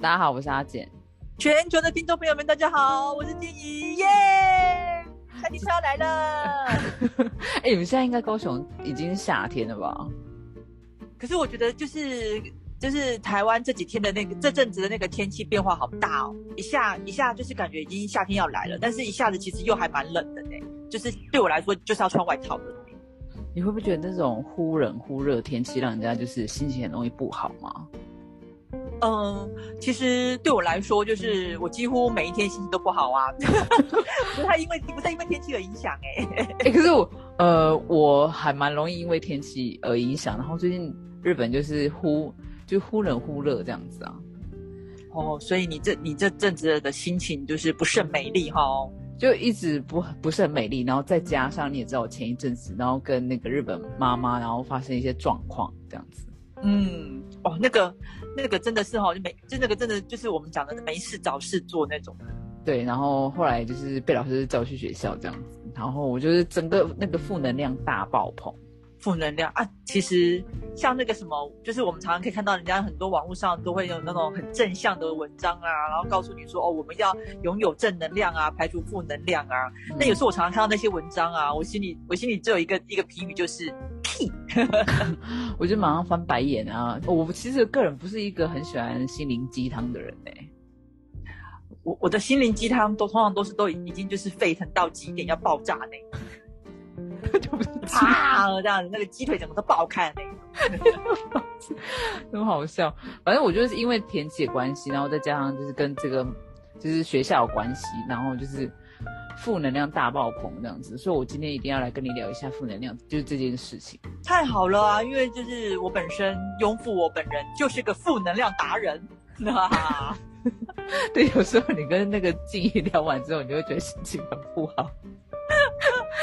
大家好，我是阿简。全球的听众朋友们，大家好，我是金怡耶！夏天快要来了。哎，你们现在应该高雄已经夏天了吧？可是我觉得就是就是台湾这几天的那个这阵子的那个天气变化好大哦，一下一下就是感觉已经夏天要来了，但是一下子其实又还蛮冷的呢。就是对我来说就是要穿外套的。你会不会觉得那种忽冷忽热天气让人家就是心情很容易不好吗？嗯，其实对我来说，就是我几乎每一天心情都不好啊，不太因为不太因为天气而影响哎。哎，可是我呃，我还蛮容易因为天气而影响。然后最近日本就是忽就忽冷忽热这样子啊。哦，所以你这你这阵子的心情就是不甚美丽哈，就一直不不是很美丽。然后再加上你也知道，我前一阵子然后跟那个日本妈妈然后发生一些状况这样子。嗯，哦，那个，那个真的是哈，就没，就那个真的就是我们讲的没事找事做那种。对，然后后来就是被老师叫去学校这样子，然后我就是整个那个负能量大爆棚。负能量啊，其实像那个什么，就是我们常常可以看到人家很多网络上都会有那种很正向的文章啊，然后告诉你说哦，我们要拥有正能量啊，排除负能量啊。那有时候我常常看到那些文章啊，我心里我心里只有一个一个评语就是。我就马上翻白眼啊！我其实个人不是一个很喜欢心灵鸡汤的人呢。我我的心灵鸡汤都通常都是都已经就是沸腾到极点要爆炸那就 啪这样子，那个鸡腿整个都爆开那种，很好笑。反正我就是因为天气的关系，然后再加上就是跟这个就是学校有关系，然后就是。负能量大爆棚这样子，所以我今天一定要来跟你聊一下负能量，就是这件事情。太好了啊，因为就是我本身拥护，我本人就是个负能量达人。对，有时候你跟那个静怡聊完之后，你就会觉得心情很不好。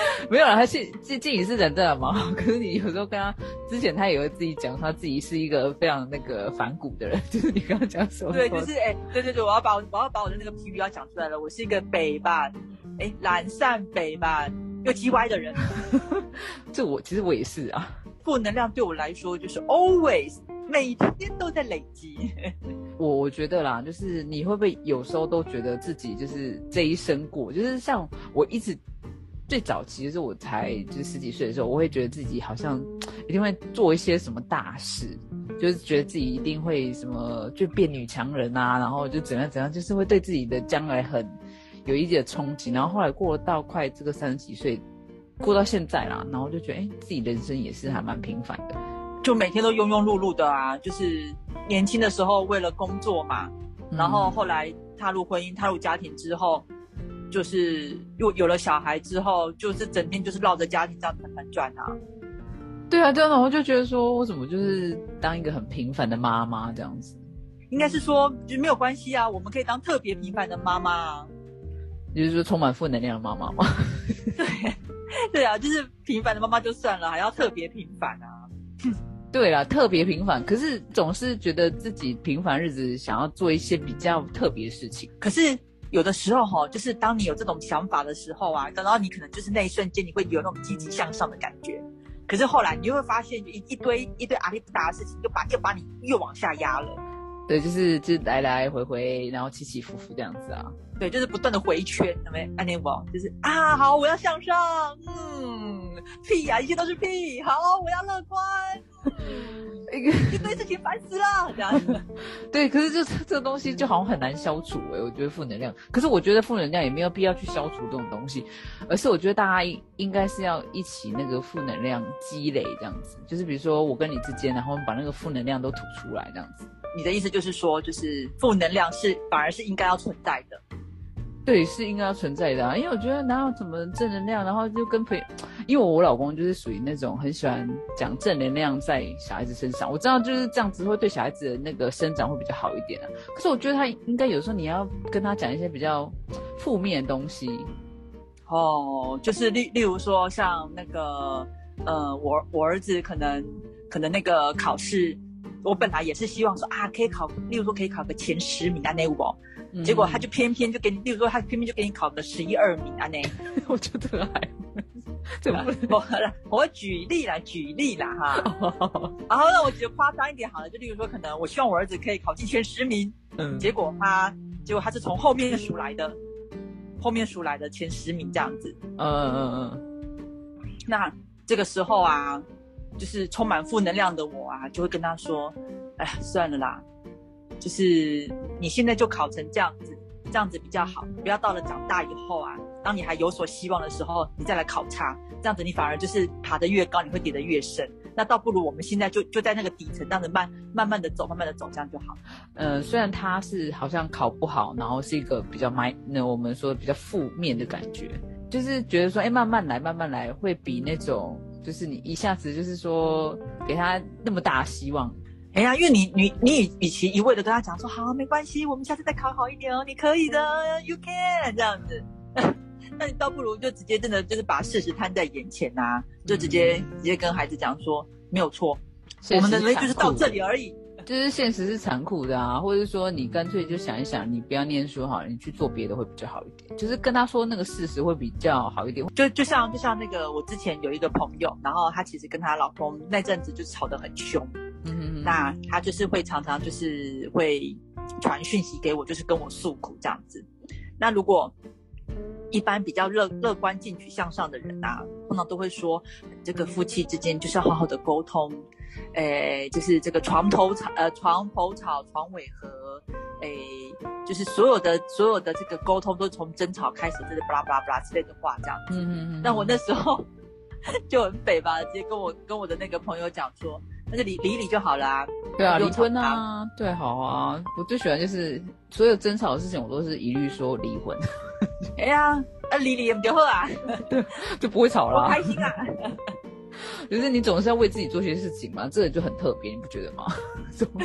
没有了，他静静静怡是人真的蛮好，可是你有时候跟他之前，他也会自己讲他自己是一个非常那个反骨的人，就是你刚刚讲什么？对，就是哎，对对对，我要把我我要把我的那个 P V 要讲出来了，我是一个北吧。哎，懒散北吧，又叽歪的人，这我其实我也是啊。负能量对我来说就是 always 每天都在累积。我我觉得啦，就是你会不会有时候都觉得自己就是这一生过，就是像我一直最早其实我才就是十几岁的时候，我会觉得自己好像一定会做一些什么大事，就是觉得自己一定会什么就变女强人啊，然后就怎样怎样，就是会对自己的将来很。有一点憧憬，然后后来过到快这个三十几岁，过到现在啦，然后就觉得，哎，自己人生也是还蛮平凡的，就每天都庸庸碌碌的啊，就是年轻的时候为了工作嘛，然后后来踏入婚姻、踏入家庭之后，就是又有了小孩之后，就是整天就是绕着家庭这样团团转啊。对啊，这样的我就觉得说，我怎么就是当一个很平凡的妈妈这样子？应该是说，就没有关系啊，我们可以当特别平凡的妈妈。啊就是说充满负能量的妈妈吗？对，对啊，就是平凡的妈妈就算了，还要特别平凡啊。对啊，特别平凡，可是总是觉得自己平凡日子想要做一些比较特别的事情。可是有的时候哈，就是当你有这种想法的时候啊，等到你可能就是那一瞬间你会有那种积极向上的感觉。可是后来你就会发现一一堆一堆阿力不达的事情，就把又把你又往下压了。对，就是就来来回回，然后起起伏伏这样子啊。对，就是不断的回圈，有没有？安妮宝就是啊，好，我要向上，嗯，屁呀，一切都是屁，好，我要乐观，一个一堆事情烦死了，这样子。对，可是这这个东西就好像很难消除哎，我觉得负能量。可是我觉得负能量也没有必要去消除这种东西，而是我觉得大家应应该是要一起那个负能量积累这样子，就是比如说我跟你之间，然后把那个负能量都吐出来这样子。你的意思就是说，就是负能量是反而是应该要存在的。对，是应该要存在的啊，因为我觉得哪有什么正能量，然后就跟朋友，因为我老公就是属于那种很喜欢讲正能量在小孩子身上，我知道就是这样子会对小孩子的那个生长会比较好一点啊。可是我觉得他应该有时候你要跟他讲一些比较负面的东西，哦，就是例例如说像那个，呃，我我儿子可能可能那个考试，我本来也是希望说啊可以考，例如说可以考个前十名啊那五。结果他就偏偏就给你，例如说他偏偏就给你考个十一二名啊，那 我觉得还 这不我我举例啦，举例啦哈。然后呢，我觉得夸张一点好了，就例如说，可能我希望我儿子可以考进前十名，嗯，结果他结果他是从后面数来的，后面数来的前十名这样子。嗯嗯嗯。那这个时候啊，就是充满负能量的我啊，就会跟他说：“哎呀，算了啦，就是你现在就考成这样子，这样子比较好，不要到了长大以后啊，当你还有所希望的时候，你再来考差，这样子你反而就是爬得越高，你会跌得越深。那倒不如我们现在就就在那个底层，这样子慢慢慢的走，慢慢的走，这样就好。嗯，虽然他是好像考不好，然后是一个比较埋，那我们说比较负面的感觉，就是觉得说，哎，慢慢来，慢慢来，会比那种就是你一下子就是说给他那么大希望，哎呀，因为你你你与与其一味的跟他讲说好没关系，我们下次再考好一点哦，你可以的，you can 这样子，那你倒不如就直接真的就是把事实摊在眼前呐、就直接、直接跟孩子讲说没有错，我们的能力就是到这里而已。就是现实是残酷的啊，或者说你干脆就想一想，你不要念书好了，你去做别的会比较好一点。就是跟他说那个事实会比较好一点。就就像就像那个我之前有一个朋友，然后她其实跟她老公那阵子就吵得很凶，嗯那她就是会常常就是会传讯息给我，就是跟我诉苦这样子。那如果一般比较乐乐观、进取向上的人啊，通常都会说，这个夫妻之间就是要好好的沟通，诶，就是这个床头吵，呃，床头吵，床尾和，诶，就是所有的所有的这个沟通都从争吵开始，就是巴拉巴拉巴拉之类的话这样子。嗯嗯嗯那我那时候 就很北吧，直接跟我跟我的那个朋友讲说，那就离离一离就好了、啊。对啊，离婚吵啊，对，好啊。我最喜欢就是所有争吵的事情，我都是一律说离婚，哎呀，啊离离也不就好啊，就不会吵我啦。开心啊。就是你总是要为自己做些事情嘛，这个就很特别，你不觉得吗？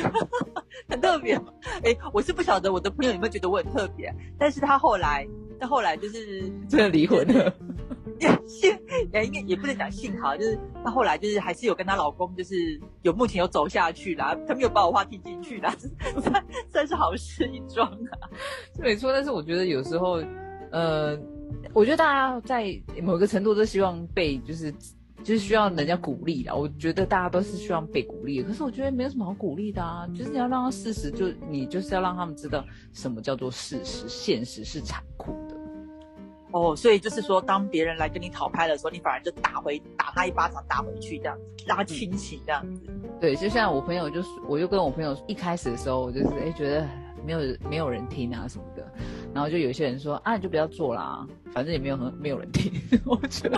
很特别。哎，我是不晓得我的朋友有没有觉得我很特别，但是他后来，他后来就是真的离婚了。幸，也应该也不能讲幸好，就是她后来就是还是有跟她老公，就是有目前有走下去啦，她没有把我话听进去啦，算算是好事一桩啊。是没错，但是我觉得有时候，呃，我觉得大家在某个程度都希望被就是就是需要人家鼓励啦。我觉得大家都是需要被鼓励的，可是我觉得没有什么好鼓励的啊，就是你要让他事实就你就是要让他们知道什么叫做事实，现实是残酷的。哦，所以就是说，当别人来跟你讨拍的时候，你反而就打回打他一巴掌，打回去这样子，让他清醒这样子。对，就像我朋友就是，我就跟我朋友一开始的时候，我就是哎觉得没有没有人听啊什么的，然后就有些人说啊你就不要做啦，反正也没有很没有人听，我觉得。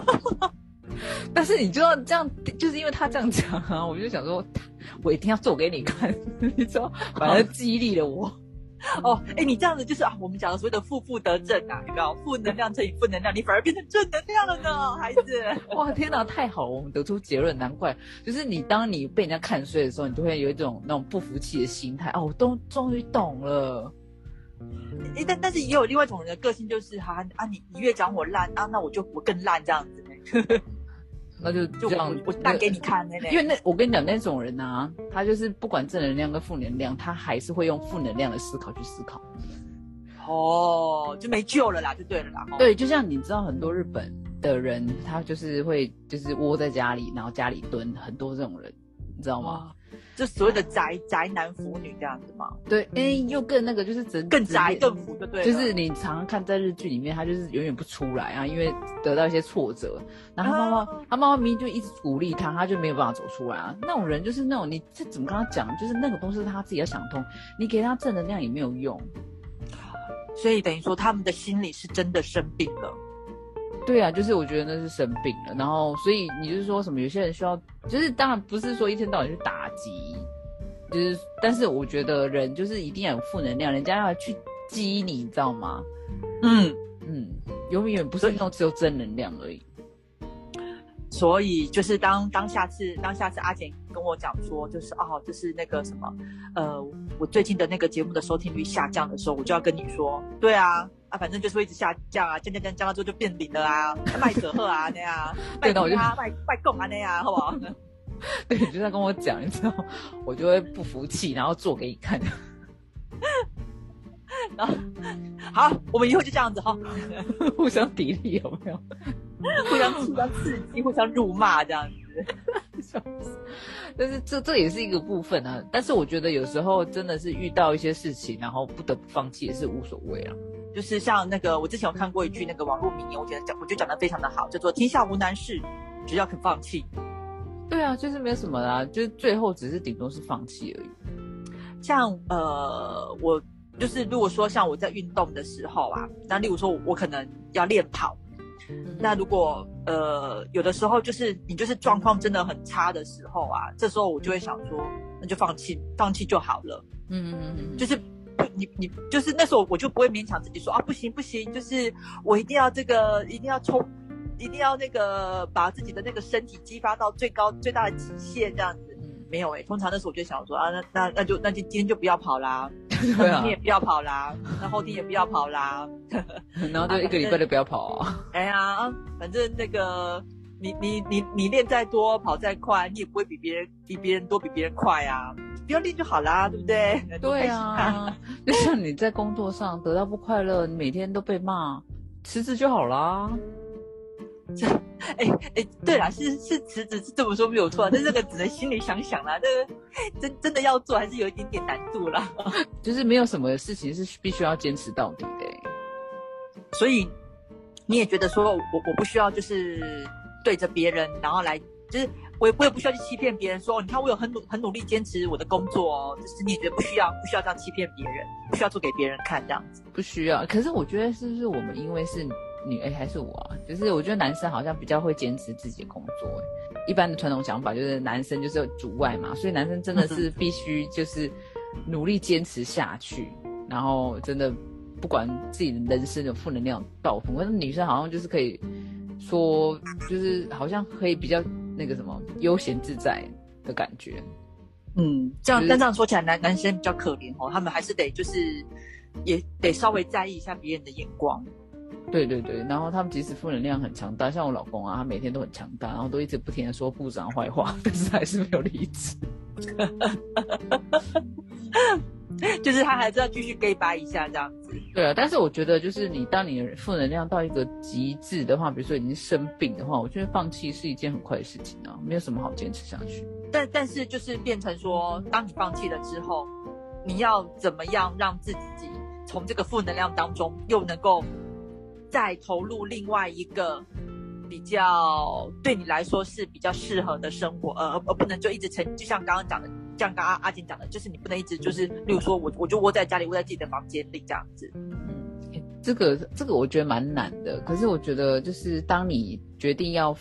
但是你知道这样，就是因为他这样讲啊，我就想说，我一定要做给你看，你知道，反而激励了我。哦，哎，你这样子就是啊，我们讲的所谓的负负得正啊，你知道？负能量乘以负能量，你反而变成正能量了呢，孩子。哇，天哪，太好了！我们得出结论，难怪就是你，当你被人家看衰的时候，你就会有一种那种不服气的心态。哦，我都终于懂了。哎，但但是也有另外一种人的个性，就是哈啊，你你越讲我烂啊，那我就我更烂这样子呢。那就就这样我，我烂给你看嘞。因为那我跟你讲，那种人啊，他就是不管正能量跟负能量，他还是会用负能量的思考去思考。哦，就没救了啦，就对了啦。哦，对，就像你知道很多日本的人，他就是会就是窝在家里，然后家里蹲，很多这种人，你知道吗？哇，就所谓的宅宅男腐女这样子嘛，对，哎，又更那个就是整更宅整更腐，就对。就是你常常看在日剧里面，他就是永远不出来啊，因为得到一些挫折，然后他妈妈、啊他妈妈明明就一直鼓励他，他就没有办法走出来啊。那种人就是那种你这怎么跟他讲，就是那个东西是他自己要想通，你给他正能量也没有用。所以等于说他们的心理是真的生病了。对啊，就是我觉得那是生病了，然后所以你就是说什么有些人需要，就是当然不是说一天到晚去打击，就是但是我觉得人就是一定要有负能量，人家要去激你，你知道吗？嗯，嗯，永远不是那种只有正能量而已。所以就是当当下次当下次阿简跟我讲说，就是哦，就是那个什么，呃，我最近的那个节目的收听率下降的时候，我就要跟你说，对啊。啊，反正就是会一直下降啊，降降降降到之后就变零了啊，卖可贺啊那样，卖对的我就啊卖卖供啊那样，好不好？对，你就在跟我讲，你知道，我就会不服气，然后做给你看。然后好，我们以后就这样子哈。互相砥砺有没有？互相互相刺激，互相辱骂这样子。但是这这也是一个部分啊。但是我觉得有时候真的是遇到一些事情，然后不得不放弃也是无所谓啊。就是像那个我之前有看过一句那个网络名言，我觉得讲我觉得讲的非常的好，叫做“天下无难事，只要肯放弃”。对啊，就是没有什么啦，就是最后只是顶多是放弃而已。像呃，我就是如果说像我在运动的时候啊，那例如说我可能要练跑，那如果呃有的时候就是你就是状况真的很差的时候啊，这时候我就会想说，那就放弃，放弃就好了。嗯嗯嗯，就是不你你就是那时候我就不会勉强自己说啊不行不行，就是我一定要这个一定要冲。一定要那个把自己的那个身体激发到最高最大的极限，这样子没有哎。通常那时候我就想说啊，那那那就那就今天就不要跑啦，明天也不要跑啦，那后天也不要跑啦，然后就一个礼拜都不要跑啊。哎呀，反正那个你你你你练再多跑再快，你也不会比别人比别人多比别人快啊。不要练就好啦，对不对？对啊，就像你在工作上得到不快乐，你每天都被骂，辞职就好啦。这，哎哎，对啦，是是辞职是这么说没有错，但这个只能心里想想啦。这个真真的要做，还是有一点点难度啦。就是没有什么事情是必须要坚持到底的。所以你也觉得说我我不需要就是对着别人，然后来就是我也我也不需要去欺骗别人说，你看我有很努很努力坚持我的工作哦。就是你也觉得不需要不需要这样欺骗别人，不需要做给别人看这样子。不需要。可是我觉得是不是我们因为是。女哎还是我啊？就是我觉得男生好像比较会坚持自己的工作。一般的传统想法就是男生就是主外嘛，所以男生真的是 必须就是努力坚持下去，然后真的不管自己的人生的负能量爆棚。可是女生好像就是可以说，就是好像可以比较那个什么悠闲自在的感觉。嗯，这样但这样说起来，男男生比较可怜哦，他们还是得就是也得稍微在意一下别人的眼光。对对对，然后他们即使负能量很强大，像我老公啊，他每天都很强大，然后都一直不停的说部长坏话，但是还是没有离职，就是他还是要继续 gay 掰一下这样子。对啊，但是我觉得就是你当你负能量到一个极致的话，比如说已经生病的话，我觉得放弃是一件很快的事情啊，没有什么好坚持下去。但但是就是变成说，当你放弃了之后，你要怎么样让自己从这个负能量当中又能够。再投入另外一个比较对你来说是比较适合的生活，而而不能就一直成，就像刚刚讲的，像刚刚阿金讲的，就是你不能一直就是，例如说我我就窝在家里，窝在自己的房间里这样子。嗯，这个这个我觉得蛮难的，可是我觉得就是当你决定要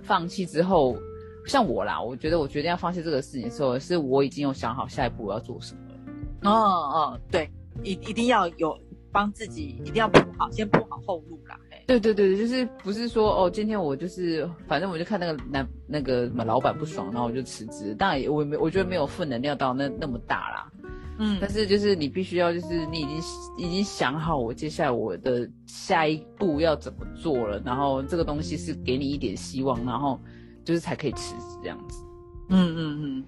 放弃之后，像我啦，我觉得我决定要放弃这个事情的时候，是我已经有想好下一步我要做什么了。哦哦，对，一一定要有。帮自己一定要铺好，先铺好后路啦。对对对，就是不是说哦，今天我就是反正我就看那个男那个什么老板不爽，然后我就辞职。当然也我没我觉得没有负能量到那那么大啦。嗯，但是就是你必须要就是你已经已经想好我接下来我的下一步要怎么做了，然后这个东西是给你一点希望，然后就是才可以辞职这样子。嗯嗯嗯，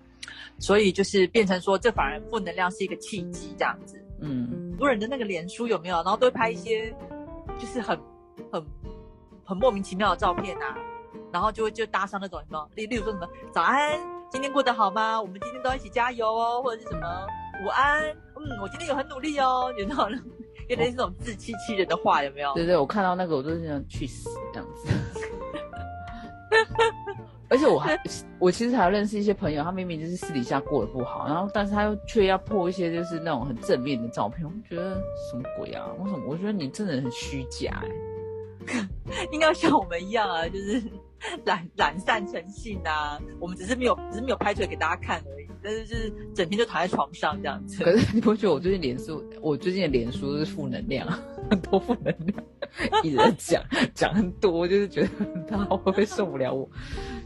所以就是变成说，这反而负能量是一个契机这样子。嗯，很多人的那个脸书有没有？然后都会拍一些，就是很很很莫名其妙的照片啊，然后就会就搭上那种什么，例例如说什么早安，今天过得好吗？我们今天都一起加油哦，或者是什么午安，嗯，我今天有很努力哦，有那种 有点那种自欺欺人的话，有没有？对对，我看到那个我都是想去死这样子。而且我还，我其实还认识一些朋友，他明明就是私底下过得不好，然后但是他又却要破一些就是那种很正面的照片，我觉得什么鬼啊？为什么？我觉得你真的很虚假哎，应该像我们一样啊，就是懒懒散成性啊，我们只是没有，只是没有拍出来给大家看，但是就是整天就躺在床上这样子。可是你不觉得我最近脸书，我最近的脸书是负能量，很多负能量，一直在讲讲很多，就是觉得他会不会受不了我？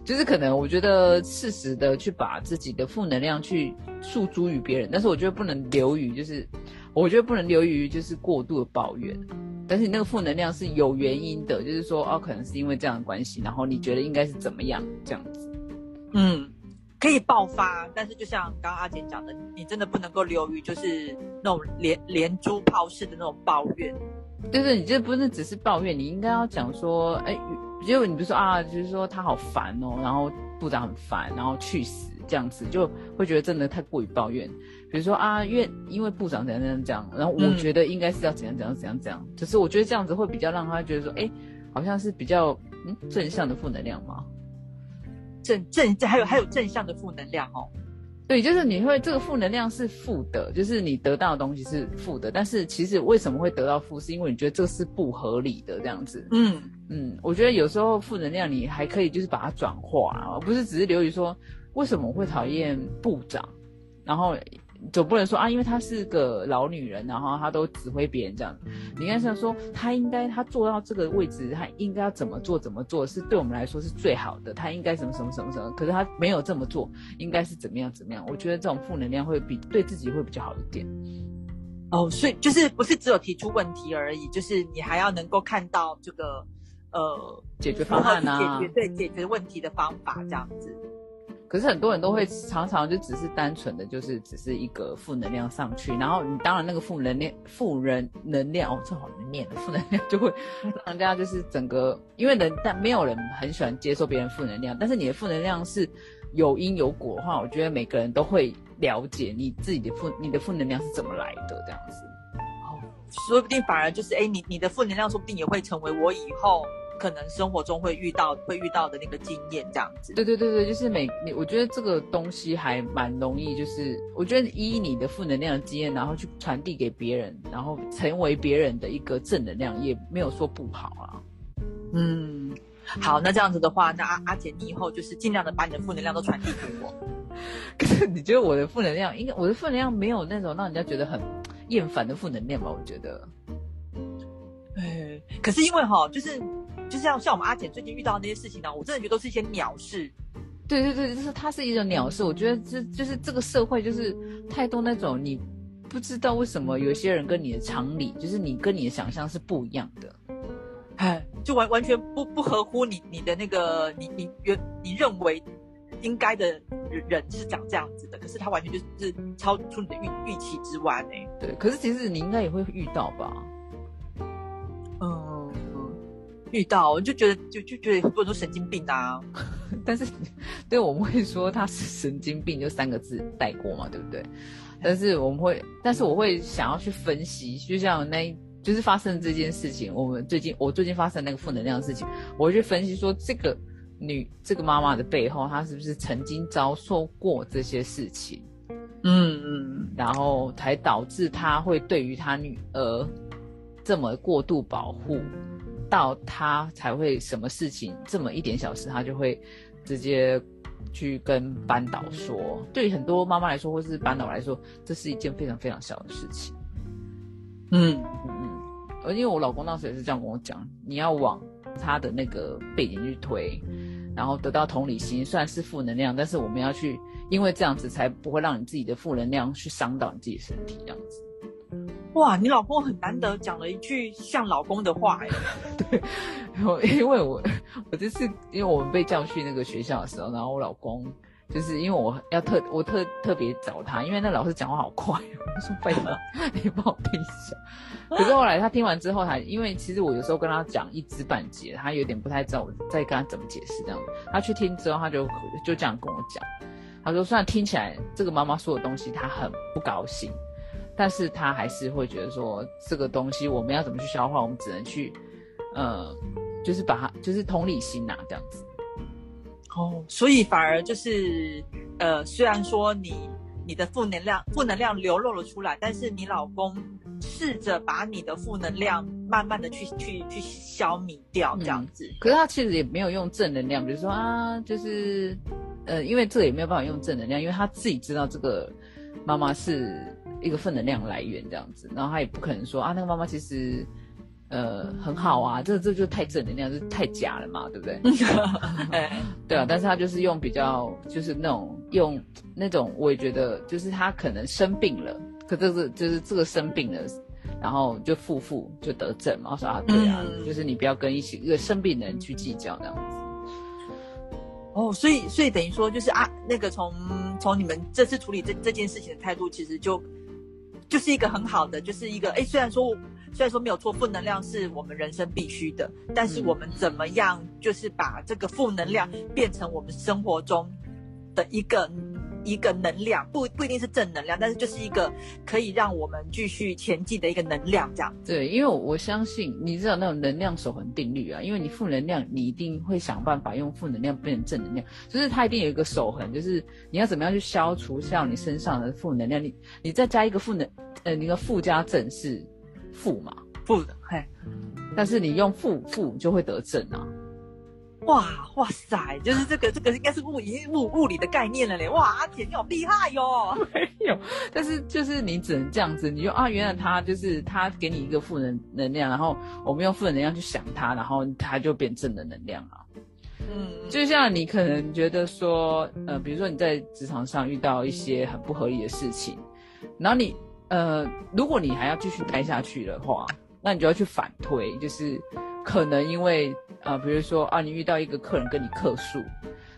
就是可能，我觉得适时的去把自己的负能量去诉诸于别人，但是我觉得不能流于，就是我觉得不能流于就是过度的抱怨。但是你那个负能量是有原因的，就是说哦，可能是因为这样的关系，然后你觉得应该是怎么样这样子？嗯，可以爆发，但是就像刚刚阿简讲的，你真的不能够流于就是那种连连珠炮式的那种抱怨。就是你这不是只是抱怨，你应该要讲说，哎。结果你不是说啊，就是说他好烦哦，然后部长很烦，然后去死这样子，就会觉得真的太过于抱怨。比如说啊，因为因为部长怎样怎样讲，然后我觉得应该是要怎样怎样怎样怎样，只是我觉得这样子会比较让他觉得说，哎，好像是比较嗯正向的负能量嘛。正正还有还有正向的负能量哦。对，就是你会这个负能量是负的，就是你得到的东西是负的，但是其实为什么会得到负，是因为你觉得这个是不合理的这样子。嗯嗯，我觉得有时候负能量你还可以就是把它转化，而不是只是留于说为什么我会讨厌部长，然后。总不能说啊，因为她是个老女人，然后她都指挥别人这样。你应该是说，她应该她坐到这个位置，她应该要怎么做怎么做，是对我们来说是最好的。她应该什么什么什么什么，可是她没有这么做，应该是怎么样怎么样？我觉得这种负能量会比对自己会比较好一点。哦，所以就是不是只有提出问题而已，就是你还要能够看到这个呃解决方案啊，解决对解决问题的方法这样子。可是很多人都会常常就只是单纯的就是只是一个负能量上去，然后你当然那个负能量负人能量哦，这好难念的负能量就会 让人家就是整个，因为人但没有人很喜欢接受别人负能量，但是你的负能量是有因有果的话，我觉得每个人都会了解你自己的负你的负能量是怎么来的这样子。哦，说不定反而就是哎，你你的负能量说不定也会成为我以后。可能生活中会遇到会遇到的那个经验这样子，对对对对，就是每你我觉得这个东西还蛮容易，就是我觉得依你的负能量的经验，然后去传递给别人，然后成为别人的一个正能量，也没有说不好啊。嗯，好，那这样子的话，那阿阿姐你以后就是尽量的把你的负能量都传递给我。可是你觉得我的负能量，应该我的负能量没有那种让人家觉得很厌烦的负能量吧？我觉得，哎，可是因为哈，就是。就像像我们阿姐最近遇到那些事情呢，我真的觉得都是一些鸟事。对对对，就是它是一种鸟事。我觉得这就是这个社会就是太多那种你不知道为什么有些人跟你的常理，就是你跟你的想象是不一样的，哎，就完完全不不合乎你你的那个你你原你认为应该的人是长这样子的，可是他完全就是超出你的预预期之外呢。对，可是其实你应该也会遇到吧。遇到我就觉得就就觉得很多人都神经病啊，但是 对我们会说他是神经病，就三个字带过嘛，对不对？但是我们会，但是我会想要去分析，就像那就是发生这件事情，我们最近我最近发生那个负能量的事情，我会去分析说这个女这个妈妈的背后，她是不是曾经遭受过这些事情？嗯嗯，然后才导致她会对于她女儿这么过度保护。到他才会什么事情这么一点小事，他就会直接去跟班导说。对很多妈妈来说，或是班导来说，这是一件非常非常小的事情。嗯嗯嗯，而因为我老公当时也是这样跟我讲，你要往他的那个背景去推，然后得到同理心，虽然是负能量，但是我们要去，因为这样子才不会让你自己的负能量去伤到你自己身体，这样子。哇，你老公很难得讲了一句像老公的话哎。对，因为我我这次因为我们被叫去那个学校的时候，然后我老公就是因为我要特我特特别找他，因为那老师讲话好快，我说废了，你帮我听一下。可是后来他听完之后，他因为其实我有时候跟他讲一知半解，他有点不太知道我在跟他怎么解释这样。他去听之后，他就就这样跟我讲，他说虽然听起来这个妈妈说的东西他很不高兴。但是他还是会觉得说这个东西我们要怎么去消化，我们只能去，呃，就是把它就是同理心呐这样子。哦，所以反而就是，呃，虽然说你你的负能量负能量流露了出来，但是你老公试着把你的负能量慢慢的去去去消弭掉这样子。可是他其实也没有用正能量，比如说啊，就是，呃，因为这个也没有办法用正能量，因为他自己知道这个妈妈是。一个负能量来源这样子，然后他也不可能说啊，那个妈妈其实，呃，很好啊，这这就太正能量，就太假了嘛，对不对？对啊，但是他就是用比较，就是那种用那种，我也觉得就是他可能生病了，可这是就是这个生病了，然后就负负就得正嘛，我说啊，对啊，就是你不要跟一起一个生病的人去计较这样子。哦，所以所以等于说就是啊，那个从从你们这次处理这这件事情的态度，其实就。就是一个很好的，就是一个哎，虽然说虽然说没有错，负能量是我们人生必须的，但是我们怎么样，就是把这个负能量变成我们生活中的一个。一个能量不不一定是正能量，但是就是一个可以让我们继续前进的一个能量，这样。对，因为我相信你知道那种能量守恒定律啊，因为你负能量，你一定会想办法用负能量变成正能量，就是它一定有一个守恒，就是你要怎么样去消除像你身上的负能量，你你再加一个负能，呃，那个附加正是负嘛，负的，嘿，但是你用负负就会得正啊。哇哇塞，就是这个这个应该是物已经物物理的概念了嘞！哇，阿姐你好厉害哟！没有，但是就是你只能这样子，你就啊，原来他就是他给你一个负能能量，然后我们用负能量去想他，然后他就变正的能量了。嗯，就像你可能觉得说，呃，比如说你在职场上遇到一些很不合理的事情，然后你呃，如果你还要继续待下去的话，那你就要去反推，就是可能因为。啊，比如说啊，你遇到一个客人跟你客诉，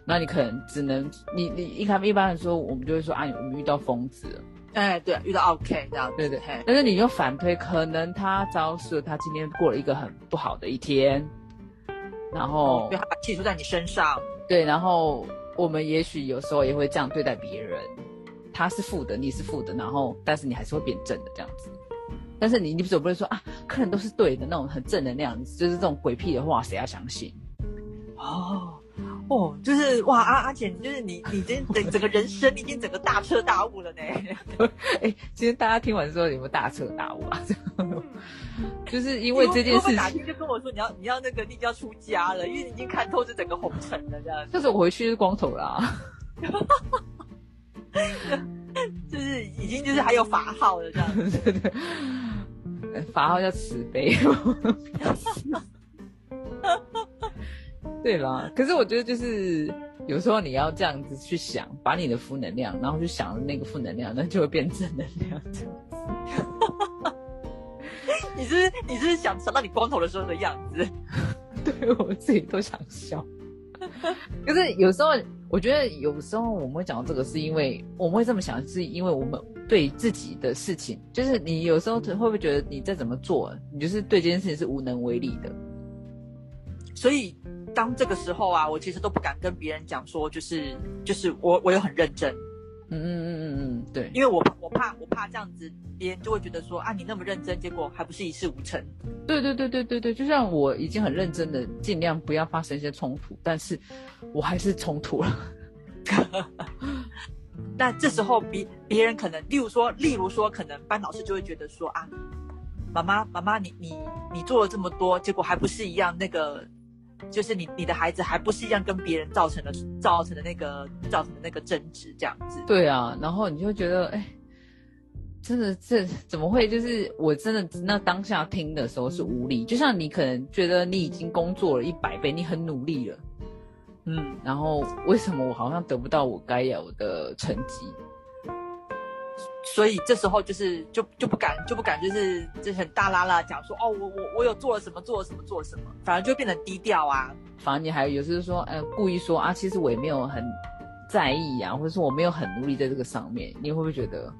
那你可能只能你你一开一般来说，我们就会说啊，我们遇到疯子，哎，对，遇到 OK 这样，对对。但是你又反推，可能他招式他今天过了一个很不好的一天，然后他把气出在你身上，对，然后我们也许有时候也会这样对待别人，他是负的，你是负的，然后但是你还是会变正的这样子。但是你你总不会说啊，客人都是对的那种很正能量，就是这种鬼屁的话，谁要相信？哦哦，就是哇阿阿姐，就是你你今整 整个人生你已经整个大彻大悟了呢。哎，今天大家听完之后有没有大彻大悟啊？就是因为这件事情，就跟我说你要你要那个你要出家了，因为你已经看透这整个红尘了这样。但是我回去是光头啦。就是已经就是还有法号了这样，对对，法号叫慈悲。对啦，可是我觉得就是有时候你要这样子去想，把你的负能量，然后去想那个负能量，那就会变正能量。你是你是想想到你光头的时候的样子？对我自己都想笑。可是有时候。我觉得有时候我们会讲到这个，是因为我们会这么想，是因为我们对自己的事情，就是你有时候会不会觉得你再怎么做，你就是对这件事情是无能为力的。所以当这个时候啊，我其实都不敢跟别人讲说，就是就是我我有很认真。嗯嗯嗯嗯嗯，对，因为我我怕我怕这样子，别人就会觉得说啊，你那么认真，结果还不是一事无成。对对对对对对，就像我已经很认真的尽量不要发生一些冲突，但是我还是冲突了。那这时候别别人可能，例如说，例如说，可能班老师就会觉得说啊，妈妈妈妈，你你你做了这么多，结果还不是一样那个。就是你你的孩子还不是一样跟别人造成的造成的那个造成的那个争执这样子。对啊，然后你就会觉得，哎，真的这怎么会？就是我真的那当下听的时候是无力，就像你可能觉得你已经工作了一百倍，你很努力了，嗯，然后为什么我好像得不到我该有的成绩？所以这时候就是就就不敢就不敢就是就很大啦啦讲说哦我我我有做了什么做了什么做了什么，反而就变得低调啊。反而你还有时说，呃，故意说啊，其实我也没有很在意啊，或者说我没有很努力在这个上面，你会不会觉得？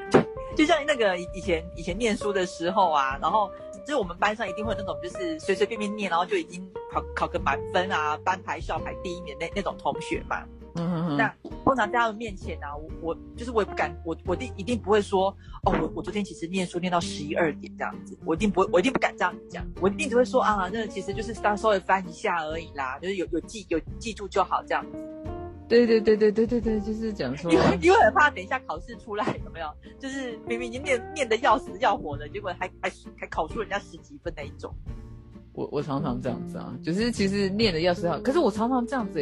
就像那个以前以前念书的时候啊，然后就是我们班上一定会那种就是随随便便念，然后就已经考考个满分啊，班排校排第一名那那种同学嘛。嗯，那通常在他们面前呢，我我就是我也不敢，我我定一定不会说哦，我我昨天其实念书念到十一二点这样子，我一定不会，我一定不敢这样子讲，我一定只会说啊，那其实就是稍稍微翻一下而已啦，就是有有记有记住就好这样子。对对对对对对对，就是讲说，因为因为很怕等一下考试出来有没有，就是明明已经念念的要死要活的，结果还还还考出人家十几分那一种。我我常常这样子啊，就是其实念的要死要，可是我常常这样子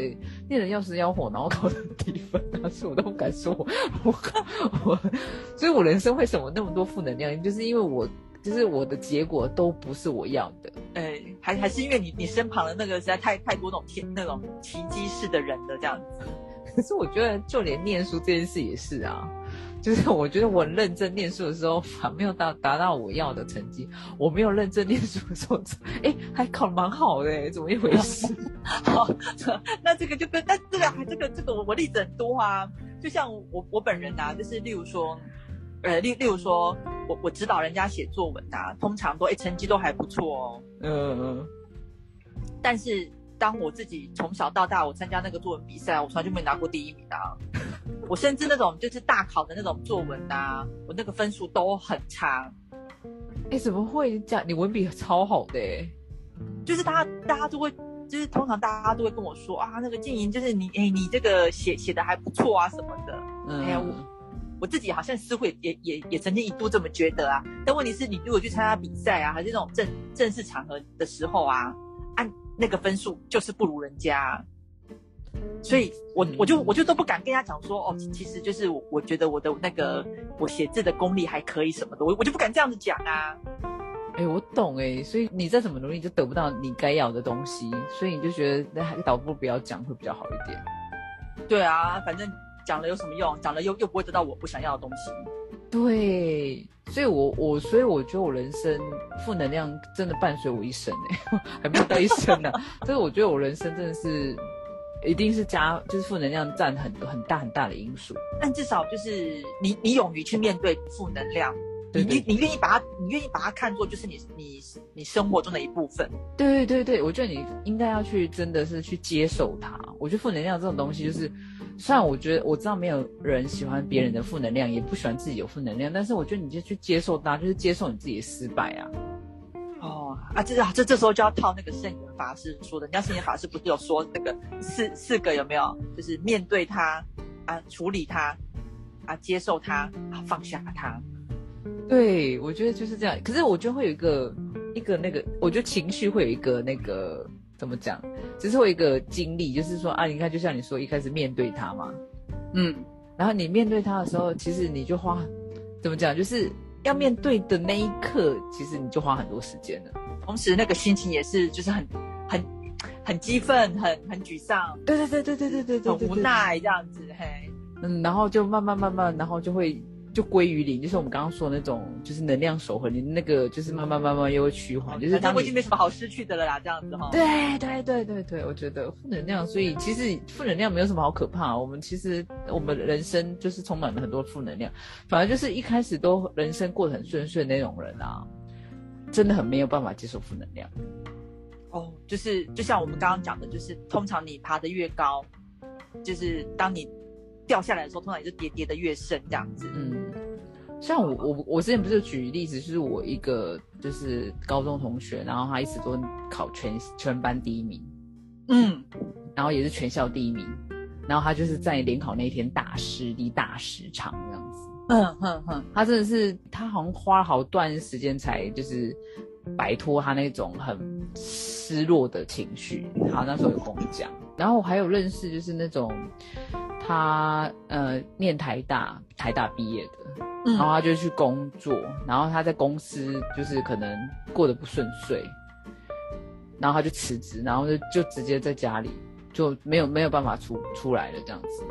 念的要死要活，然后考的低分，但是我都不敢说，我我，所以我人生为什么那么多负能量，就是因为我就是我的结果都不是我要的，哎，还还是因为你你身旁的那个实在太太多那种天那种奇迹式的人的这样子，可是我觉得就连念书这件事也是啊。就是我觉得我认真念书的时候，反没有达达到我要的成绩。我没有认真念书的时候，哎，还考得蛮好的，怎么一回事？好，那这个就跟那这个还这个这个我我例子很多啊。就像我我本人啊，就是例如说，呃，例例如说，我我指导人家写作文啊，通常都哎成绩都还不错哦。嗯嗯。但是当我自己从小到大，我参加那个作文比赛，我从来就没拿过第一名啊。我甚至那种就是大考的那种作文啊，我那个分数都很差。哎，怎么会这样？你文笔超好的，就是大家大家都会，就是通常大家都会跟我说啊，那个静怡，就是你哎，你这个写写的还不错啊什么的。哎呀，我我自己好像似乎也也也曾经一度这么觉得啊。但问题是你如果去参加比赛啊，还是那种正正式场合的时候啊，按那个分数就是不如人家。所以，我我就我就都不敢跟人家讲说，哦，其实就是我我觉得我的那个我写字的功力还可以什么的，我我就不敢这样子讲啊。哎，我懂哎，所以你再怎么努力，就得不到你该要的东西，所以你就觉得那还倒不如不要讲会比较好一点。对啊，反正讲了有什么用？讲了又又不会得到我不想要的东西。对，所以我我所以我觉得我人生负能量真的伴随我一生哎，还没有到一生呢。所以我觉得我人生真的是。一定是加，就是负能量占很很大很大的因素。但至少就是你，你勇于去面对负能量，你你你愿意把它，你愿意把它看作就是你你你生活中的一部分。对对对对，我觉得你应该要去真的是去接受它。我觉得负能量这种东西，就是虽然我觉得我知道没有人喜欢别人的负能量，也不喜欢自己有负能量，但是我觉得你就去接受它，就是接受你自己的失败啊。哦啊，这啊这这时候就要套那个圣严法师说的，人家圣严法师不是有说那个四四个有没有？就是面对他啊，处理他啊，接受他啊，放下他。对，我觉得就是这样。可是我觉得会有一个一个那个，我觉得情绪会有一个那个怎么讲？只是会一个经历，就是说啊，你看，就像你说一开始面对他嘛，嗯，然后你面对他的时候，其实你就花怎么讲，就是。要面对的那一刻，其实你就花很多时间了。同时，那个心情也是，就是很、很、很激愤，很、很沮丧。对对对对对对对对，很无奈这样子，嘿。嗯，然后就慢慢慢慢，然后就会。就归于零，就是我们刚刚说的那种，就是能量守恒，你那个就是慢慢慢慢又会趋缓，就是他已经没什么好失去的了啦，这样子哈。对对对对对，我觉得负能量，所以其实负能量没有什么好可怕。我们其实我们人生就是充满了很多负能量，反而就是一开始都人生过得很顺顺那种人啊，真的很没有办法接受负能量。哦，就是就像我们刚刚讲的，就是通常你爬得越高，就是当你。掉下来的时候，通常也是跌跌的越深这样子。嗯，像我我我之前不是举例子，就是我一个就是高中同学，然后他一直都考全全班第一名，嗯，然后也是全校第一名，然后他就是在联考那一天大失利大失常这样子。嗯哼哼，他真的是他好像花了好段时间才就是摆脱他那种很失落的情绪。他那时候有跟我讲，然后我还有认识就是那种。他呃念台大，台大毕业的，然后他就去工作，然后他在公司就是可能过得不顺遂，然后他就辞职，然后就就直接在家里就没有没有办法出出来了这样子，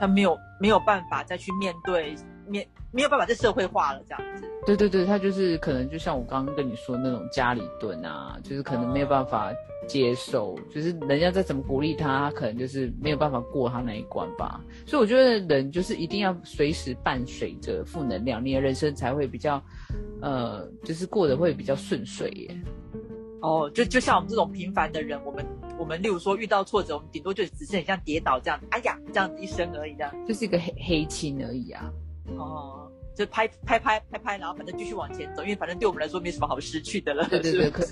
他没有没有办法再去面对面。没有办法再社会化了，这样子。对对对，他就是可能就像我刚刚跟你说那种家里蹲啊，就是可能没有办法接受，就是人家再怎么鼓励他，他可能就是没有办法过他那一关吧。所以我觉得人就是一定要随时伴随着负能量，你的人生才会比较，呃，就是过得会比较顺遂耶。哦，就就像我们这种平凡的人，我们我们例如说遇到挫折，我们顶多就只是很像跌倒这样，哎呀这样子一声而已，这样就是一个黑黑青而已啊。哦，就拍拍拍拍拍，然后反正继续往前走，因为反正对我们来说没什么好失去的了。对对对，可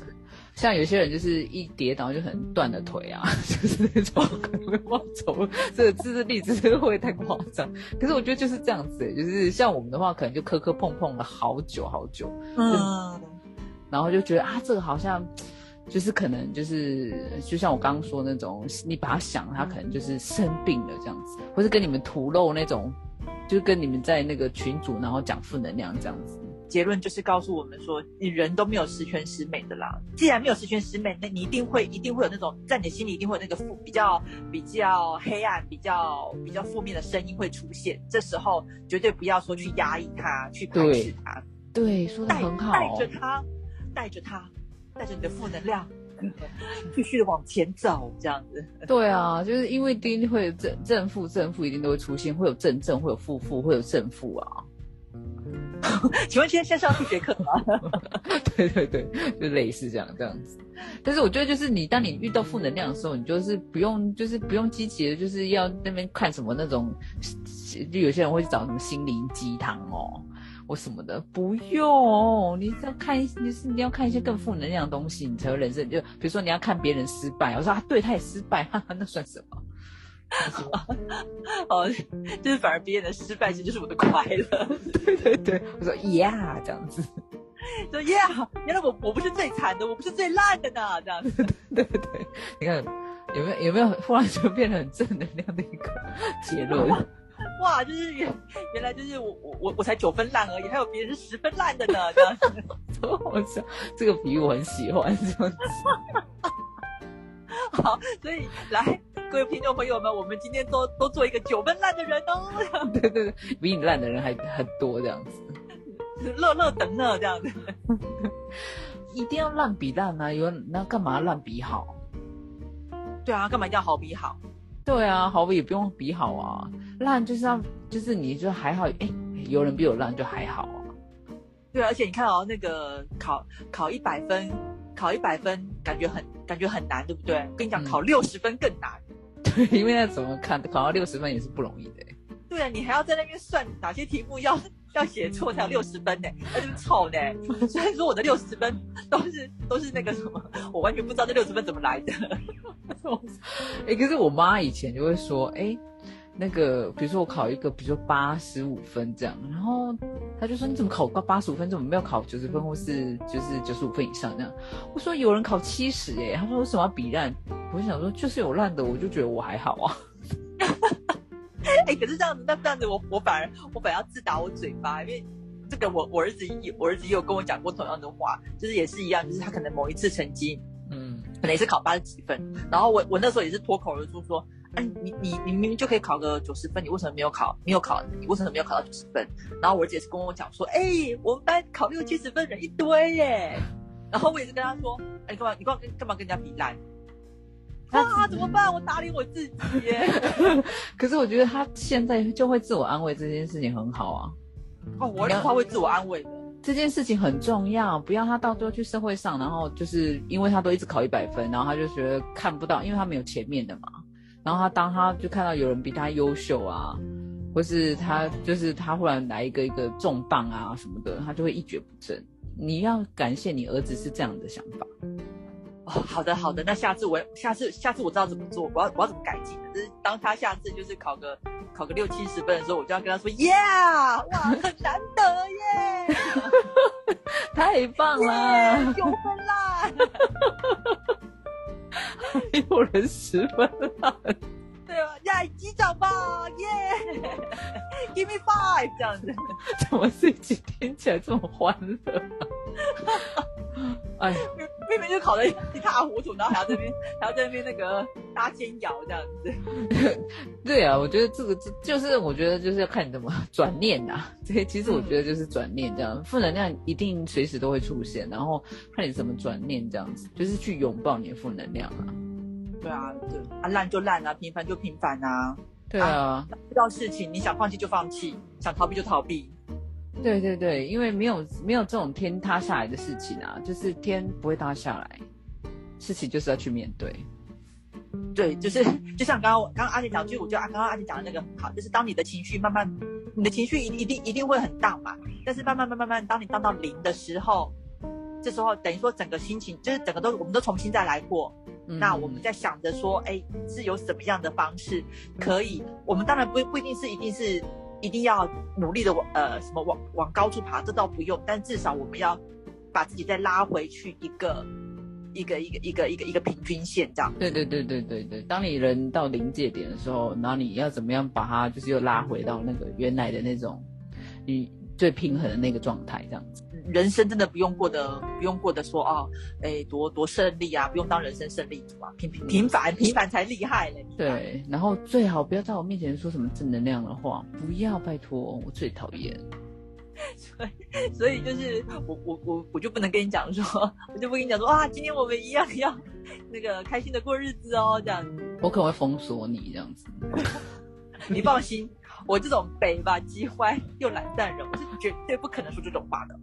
像有些人就是一跌倒就很断了腿啊，就是那种 可能会忘走。这个这是例子会不会太夸张？可是我觉得就是这样子，就是像我们的话，可能就磕磕碰碰了好久好久，嗯，然后就觉得啊，这个好像就是可能就是就像我刚刚说那种，你把它想，他可能就是生病了这样子，或是跟你们吐露那种。就跟你们在那个群组，然后讲负能量这样子，结论就是告诉我们说，你人都没有十全十美的啦。既然没有十全十美，那你一定会一定会有那种在你心里一定会有那个负比较比较黑暗、比较比较负面的声音会出现。这时候绝对不要说去压抑它，去排斥它。对，说的很好。带着它，带着它，带着你的负能量。继续的往前走，这样子。对啊，就是因为一定会有正正负正负，一定都会出现，会有正正，会有负负，会有正负啊。请问今天先上数学课吗？对对对，就类似这样这样子。但是我觉得，就是你当你遇到负能量的时候，你就是不用，就是不用积极的，就是要那边看什么那种，就有些人会去找什么心灵鸡汤哦，或什么的，不用，你要看，你是你要看一些更负能量的东西，你才会人生。就比如说你要看别人失败，我说啊，对他也失败，哈哈，那算什么？哦，就是反而别人的失败，其实就是我的快乐。对对对，我说呀，这样子。说耶，原来我我不是最惨的，我不是最烂的呢，这样子。对对对，你看有没有有没有忽然就变得很正能量的一个结论？哇，就是原原来就是我我我我才九分烂而已，还有别人是十分烂的呢，这样子。我操，这个比喻我很喜欢，这样子。好，所以来各位听众朋友们，我们今天都都做一个九分烂的人哦。对对对，比你烂的人还很多这样子。乐乐等呢，这样子，一定要烂比烂啊！有那干嘛烂比好？对啊，干嘛一定要好比好？对啊，好比也不用比好啊，烂就是要就是你就还好，哎，有人比我烂就还好啊。对，而且你看哦，那个考考一百分，考一百分感觉很感觉很难，对不对？跟你讲，考六十分更难。对，因为那怎么看考到六十分也是不容易的。对啊，你还要在那边算哪些题目要。要写错才有六十分呢，那就是丑呢。虽然说我的六十分都是都是那个什么，我完全不知道这六十分怎么来的。哎，可是我妈以前就会说，哎，那个比如说我考一个，比如说八十五分这样，然后她就说你怎么考到八十五分，怎么没有考九十分或是就是九十五分以上那样？我说有人考七十哎，她说为什么要比烂？我就想说就是有烂的，我就觉得我还好啊。哎，可是这样子，那这样子，我我反而我反而要自打我嘴巴，因为这个我我儿子也我儿子也有跟我讲过同样的话，就是也是一样，就是他可能某一次成绩，嗯，可能也是考八十几分，然后我我那时候也是脱口而出说，啊，你你你明明就可以考个九十分，你为什么没有考？没有考，你为什么没有考到九十分？然后我儿子也是跟我讲说，哎，我们班考六七十分人一堆耶，然后我也是跟他说，哎，你干嘛你干嘛干嘛跟人家比烂？啊，怎么办？我打理我自己。可是我觉得他现在就会自我安慰，这件事情很好啊。哦，我他会自我安慰的。这件事情很重要，不要他到最后去社会上，然后就是因为他都一直考一百分，然后他就觉得看不到，因为他没有前面的嘛。然后他当他就看到有人比他优秀啊，或是他就是他忽然来一个一个重磅啊什么的，他就会一蹶不振。你要感谢你儿子是这样的想法。哦，好的好的，那下次我下次下次我知道怎么做，我要我要怎么改进的？就是当他下次就是考个考个六七十分的时候，我就要跟他说，Yeah，哇，很难得耶，太棒了，九分啦，还有人十分了。对啊，呀，击掌吧，耶，Give me five，这样子，怎么自己听起来这么欢乐？哎，明明就考得一塌糊涂，然后还要这边还要在那边那个搭肩摇这样子。对啊，我觉得这个就是我觉得就是要看你怎么转念呐。这其实我觉得就是转念这样，负能量一定随时都会出现，然后看你怎么转念这样子，就是去拥抱你的负能量啊。对啊，对啊，烂就烂啊，平凡就平凡啊。对啊，遇到事情你想放弃就放弃，想逃避就逃避。对对对，因为没有没有这种天塌下来的事情啊，就是天不会塌下来，事情就是要去面对。对，就是就像刚刚刚刚阿姐讲，就我觉得刚刚阿姐讲的那个很好，就是当你的情绪慢慢，你的情绪一一定一定会很大嘛，但是慢慢慢慢慢，当你荡到零的时候，这时候等于说整个心情就是整个都我们都重新再来过，那我们在想着说，哎，是有什么样的方式可以？我们当然不不一定是一定是。一定要努力的往呃什么往往高处爬，这倒不用，但至少我们要把自己再拉回去一个一个一个一个一个一个平均线这样。对对对对对对，当你人到临界点的时候，然后你要怎么样把它就是又拉回到那个原来的那种你最平衡的那个状态这样子。人生真的不用过得不用过得说哦，哎多多胜利啊，不用当人生胜利组啊，平平平凡平凡才厉害嘞。对，然后最好不要在我面前说什么正能量的话，不要拜托，我最讨厌。所以所以就是我我我我就不能跟你讲说，我就不跟你讲说啊，今天我们一样要那个开心的过日子哦，这样子。我可能会封锁你这样子。你放心。我这种北吧鸡欢又懒散人，我是绝对不可能说这种话的。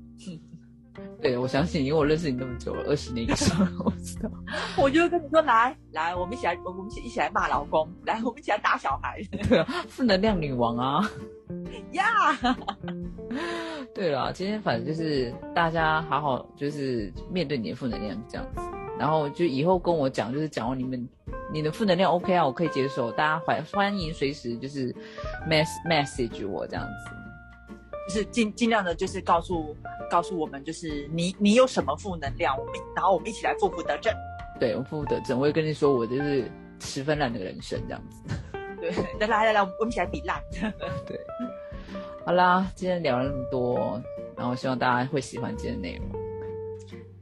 对，我相信，因为我认识你那么久了，二十年以上，我知道。我就跟你说，来来，我们一起来，我们一起一起来骂老公，来，我们一起来打小孩。对啊，负能量女王啊！呀，对了，今天反正就是大家好好就是面对你的负能量这样子，然后就以后跟我讲，就是讲完你们你的负能量 OK 啊，我可以接受，大家欢欢迎随时就是 mess message 我这样子，就是尽尽量的，就是告诉告诉我们，就是你你有什么负能量，我们然后我们一起来负负得正。对我负负得正，我会跟你说我就是十分烂的人生这样子。对，来来来来，我们一起来比烂。对，好啦，今天聊了那么多，然后希望大家会喜欢今天的内容。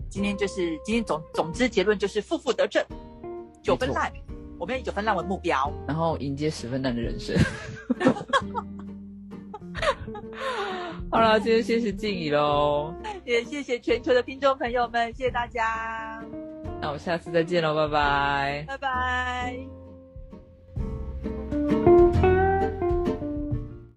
今天就是今天总总之结论就是负负得正，九分烂，我们以九分烂为目标，然后迎接十分烂的人生。好了，今天谢谢静怡喽，也谢谢全球的听众朋友们，谢谢大家。那我下次再见喽，拜拜，拜拜。